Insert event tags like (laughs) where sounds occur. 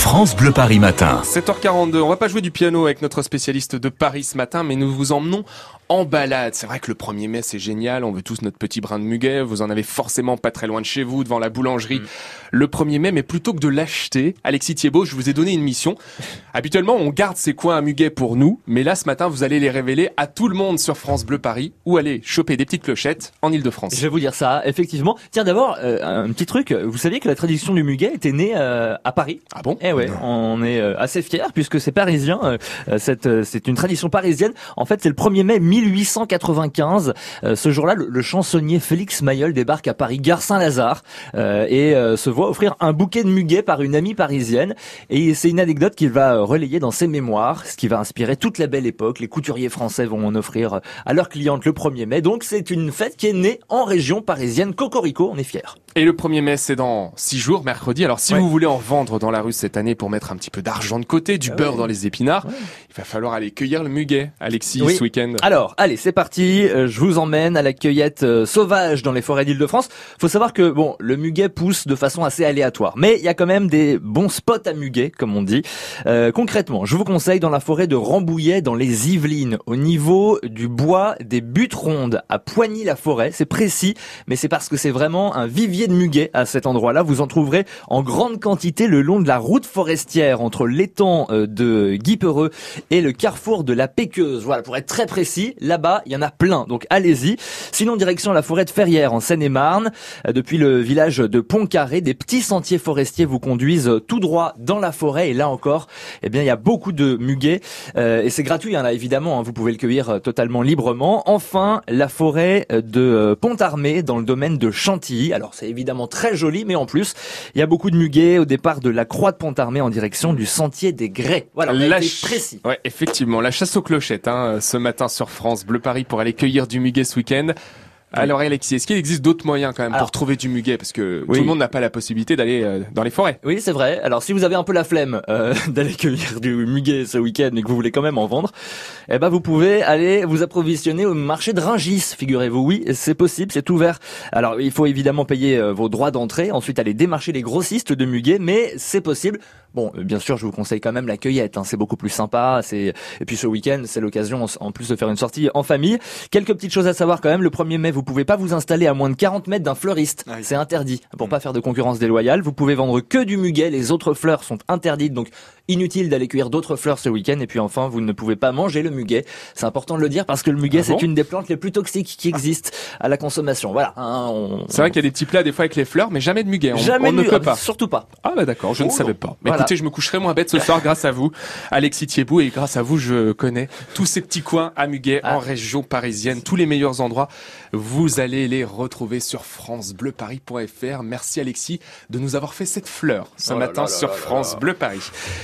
France Bleu Paris Matin. 7h42, on va pas jouer du piano avec notre spécialiste de Paris ce matin, mais nous vous emmenons en balade. C'est vrai que le 1er mai, c'est génial. On veut tous notre petit brin de muguet. Vous en avez forcément pas très loin de chez vous, devant la boulangerie. Mm. Le 1er mai, mais plutôt que de l'acheter, Alexis Thiebaud, je vous ai donné une mission. (laughs) Habituellement, on garde ces coins à muguet pour nous, mais là, ce matin, vous allez les révéler à tout le monde sur France Bleu Paris, ou aller choper des petites clochettes en Ile-de-France. Je vais vous dire ça, effectivement. Tiens, d'abord, euh, un petit truc. Vous saviez que la tradition du muguet était née euh, à Paris? Ah bon? Eh ouais, on est euh, assez fiers puisque c'est parisien. cette, c'est une tradition parisienne. En fait, c'est le 1er mai 1880 euh, ce jour-là, le, chansonnier Félix Mayol débarque à Paris, gare Saint-Lazare, euh, et euh, se voit offrir un bouquet de muguet par une amie parisienne. Et c'est une anecdote qu'il va relayer dans ses mémoires, ce qui va inspirer toute la belle époque. Les couturiers français vont en offrir à leurs clientes le 1er mai. Donc c'est une fête qui est née en région parisienne. Cocorico, on est fiers. Et le 1er mai, c'est dans 6 jours, mercredi. Alors si vous voulez en vendre dans la rue cette année pour mettre un petit peu d'argent de côté, du ah beurre dans les épinards, il va falloir aller cueillir le muguet, Alexis, ce week-end. Alors, allez, c'est parti. Euh, je vous emmène à la cueillette euh, sauvage dans les forêts d'Île-de-France. Faut savoir que bon, le muguet pousse de façon assez aléatoire, mais il y a quand même des bons spots à muguet, comme on dit. Euh, concrètement, je vous conseille dans la forêt de Rambouillet, dans les Yvelines, au niveau du bois des buttes rondes, à Poigny-la-Forêt. C'est précis, mais c'est parce que c'est vraiment un vivier de muguet à cet endroit-là. Vous en trouverez en grande quantité le long de la route forestière entre l'étang de Guipereux et le carrefour de la Péqueuse. Voilà, pour être très précis, là-bas, il y en a plein. Donc allez-y. Sinon, direction la forêt de Ferrières en Seine-et-Marne. Euh, depuis le village de Pont-Carré, des petits sentiers forestiers vous conduisent tout droit dans la forêt. Et là encore, eh bien, il y a beaucoup de muguet. Euh, et c'est gratuit, hein, là, évidemment. Hein. vous pouvez le cueillir euh, totalement librement. Enfin, la forêt de Pont-Armé dans le domaine de Chantilly. Alors, c'est évidemment très joli, mais en plus, il y a beaucoup de muguet au départ de la croix de Pont-Armé en direction du sentier des Grès. Voilà, on a précis. Ouais, effectivement. La chasse aux clochettes, hein, ce matin sur France Bleu Paris pour aller cueillir du muguet ce week-end. Alors Alexis, est-ce qu'il existe d'autres moyens quand même pour trouver du muguet? Parce que tout le monde n'a pas la possibilité d'aller euh, dans les forêts. Oui, c'est vrai. Alors si vous avez un peu la flemme euh, (laughs) d'aller cueillir du muguet ce week-end et que vous voulez quand même en vendre, eh ben vous pouvez aller vous approvisionner au marché de Ringis, figurez-vous. Oui, c'est possible, c'est ouvert. Alors il faut évidemment payer euh, vos droits d'entrée, ensuite aller démarcher les grossistes de muguet, mais c'est possible. Bon, bien sûr, je vous conseille quand même la cueillette. Hein, c'est beaucoup plus sympa. C'est et puis ce week-end, c'est l'occasion en plus de faire une sortie en famille. Quelques petites choses à savoir quand même. Le 1er mai, vous pouvez pas vous installer à moins de 40 mètres d'un fleuriste. C'est interdit pour pas faire de concurrence déloyale. Vous pouvez vendre que du muguet. Les autres fleurs sont interdites, donc inutile d'aller cueillir d'autres fleurs ce week-end. Et puis enfin, vous ne pouvez pas manger le muguet. C'est important de le dire parce que le muguet, ah c'est une des plantes les plus toxiques qui existent à la consommation. Voilà. Hein, c'est vrai qu'il y a des petits plats des fois avec les fleurs, mais jamais de muguet. On, jamais ne peut pas. Surtout pas. Ah bah d'accord, je ne oh savais pas. Mais écoutez, je me coucherai moins bête ce soir grâce à vous, Alexis Thiebaud, et grâce à vous, je connais tous ces petits coins à muguet en ah. région parisienne, tous les meilleurs endroits. Vous allez les retrouver sur francebleuparis.fr. Merci Alexis de nous avoir fait cette fleur ce oh matin sur France Bleu Paris.